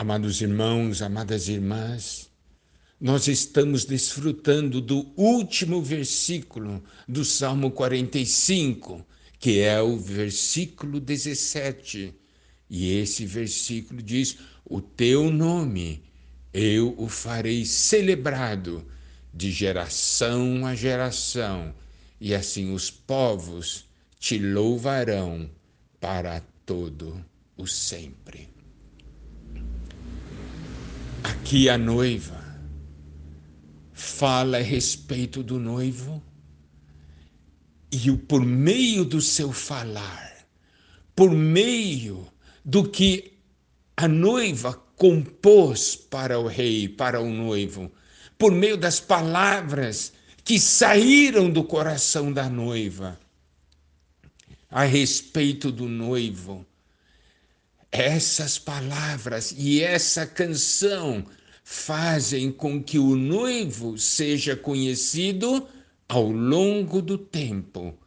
Amados irmãos, amadas irmãs, nós estamos desfrutando do último versículo do Salmo 45, que é o versículo 17. E esse versículo diz: O teu nome eu o farei celebrado de geração a geração, e assim os povos te louvarão para todo o sempre. Aqui a noiva fala a respeito do noivo e por meio do seu falar, por meio do que a noiva compôs para o rei, para o noivo, por meio das palavras que saíram do coração da noiva a respeito do noivo. Essas palavras e essa canção fazem com que o noivo seja conhecido ao longo do tempo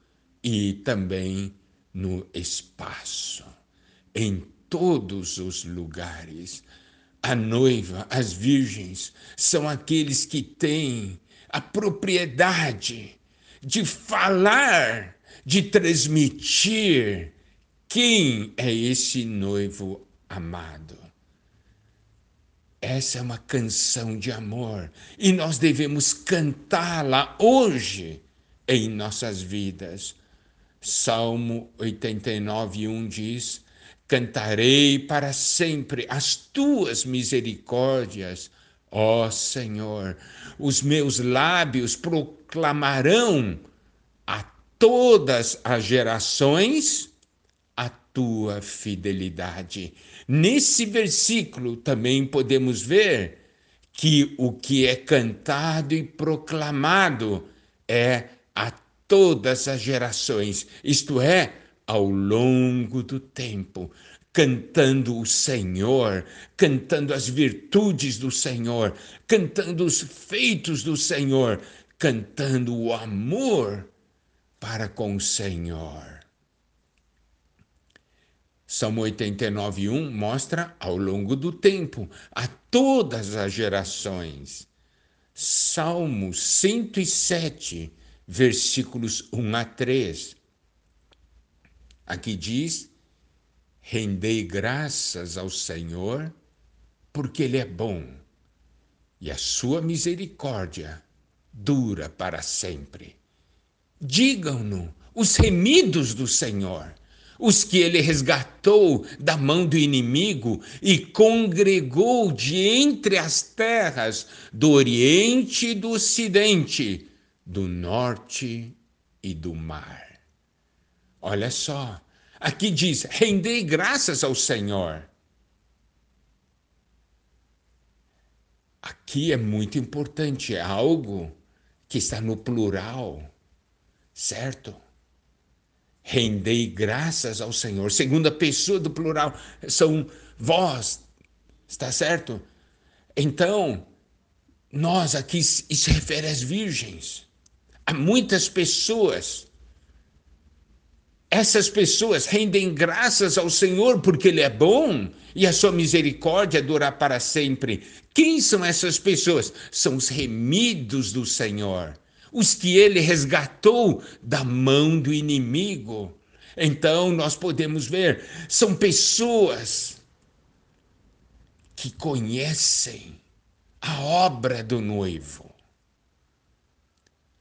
e também no espaço, em todos os lugares. A noiva, as virgens, são aqueles que têm a propriedade de falar, de transmitir quem é esse noivo amado. Essa é uma canção de amor e nós devemos cantá-la hoje em nossas vidas. Salmo 89, 1 diz: Cantarei para sempre as tuas misericórdias, ó Senhor. Os meus lábios proclamarão a todas as gerações tua fidelidade. Nesse versículo também podemos ver que o que é cantado e proclamado é a todas as gerações, isto é, ao longo do tempo, cantando o Senhor, cantando as virtudes do Senhor, cantando os feitos do Senhor, cantando o amor para com o Senhor. Salmo 89, 1 mostra ao longo do tempo, a todas as gerações. Salmo 107, versículos 1 a 3. Aqui diz: Rendei graças ao Senhor, porque Ele é bom, e a sua misericórdia dura para sempre. Digam-no os remidos do Senhor os que ele resgatou da mão do inimigo e congregou de entre as terras do Oriente e do Ocidente, do Norte e do Mar. Olha só, aqui diz: rendei graças ao Senhor. Aqui é muito importante, é algo que está no plural, certo? Rendei graças ao Senhor. Segunda pessoa do plural são vós, está certo? Então, nós aqui, isso refere às virgens. Há muitas pessoas. Essas pessoas rendem graças ao Senhor porque Ele é bom e a sua misericórdia dura para sempre. Quem são essas pessoas? São os remidos do Senhor os que ele resgatou da mão do inimigo. Então nós podemos ver, são pessoas que conhecem a obra do noivo.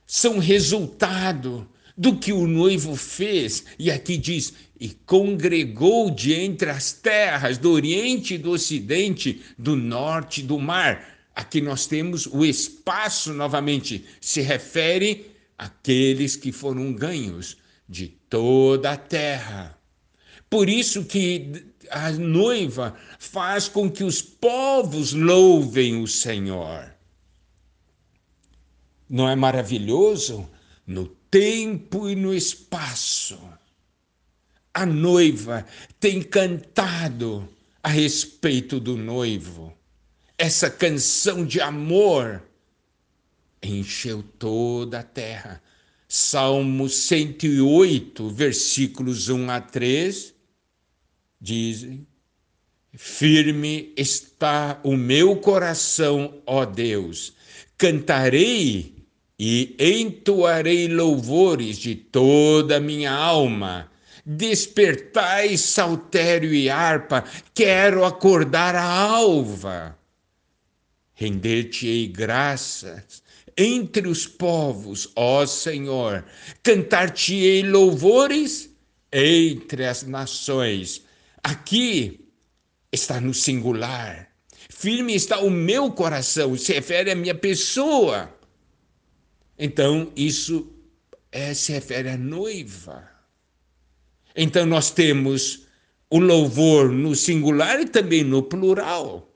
São resultado do que o noivo fez, e aqui diz: e congregou de entre as terras do Oriente e do Ocidente, do Norte e do Mar Aqui nós temos o espaço novamente, se refere àqueles que foram ganhos de toda a terra. Por isso que a noiva faz com que os povos louvem o Senhor. Não é maravilhoso? No tempo e no espaço. A noiva tem cantado a respeito do noivo essa canção de amor encheu toda a terra. Salmo 108, versículos 1 a 3, dizem: Firme está o meu coração, ó Deus. Cantarei e entoarei louvores de toda a minha alma. Despertai saltério e harpa, quero acordar a alva. Render-te-ei graças entre os povos, ó Senhor. Cantar-te-ei louvores entre as nações. Aqui está no singular. Firme está o meu coração, se refere à minha pessoa. Então, isso é, se refere à noiva. Então, nós temos o louvor no singular e também no plural.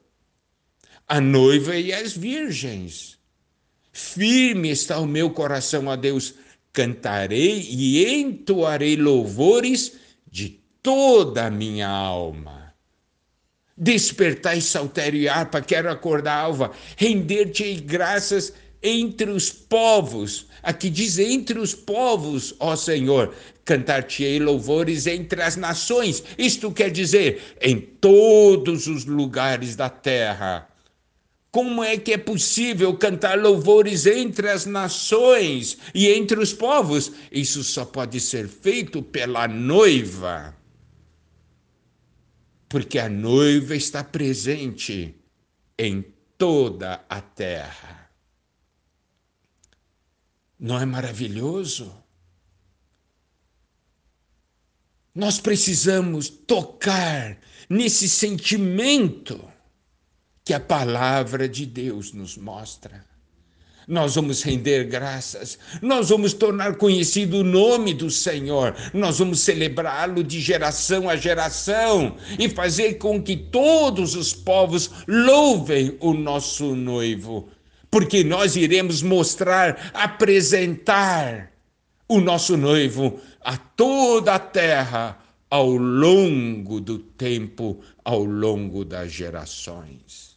A noiva e as virgens. Firme está o meu coração a Deus, cantarei e entoarei louvores de toda a minha alma. Despertai saltério e harpa, quero acordar alva, render-te graças entre os povos. Aqui diz entre os povos, ó Senhor, cantar-te-ei louvores entre as nações. Isto quer dizer, em todos os lugares da terra. Como é que é possível cantar louvores entre as nações e entre os povos? Isso só pode ser feito pela noiva porque a noiva está presente em toda a terra. Não é maravilhoso? Nós precisamos tocar nesse sentimento que a palavra de Deus nos mostra nós vamos render graças, nós vamos tornar conhecido o nome do Senhor, nós vamos celebrá-lo de geração a geração e fazer com que todos os povos louvem o nosso noivo, porque nós iremos mostrar, apresentar o nosso noivo a toda a terra ao longo do tempo, ao longo das gerações.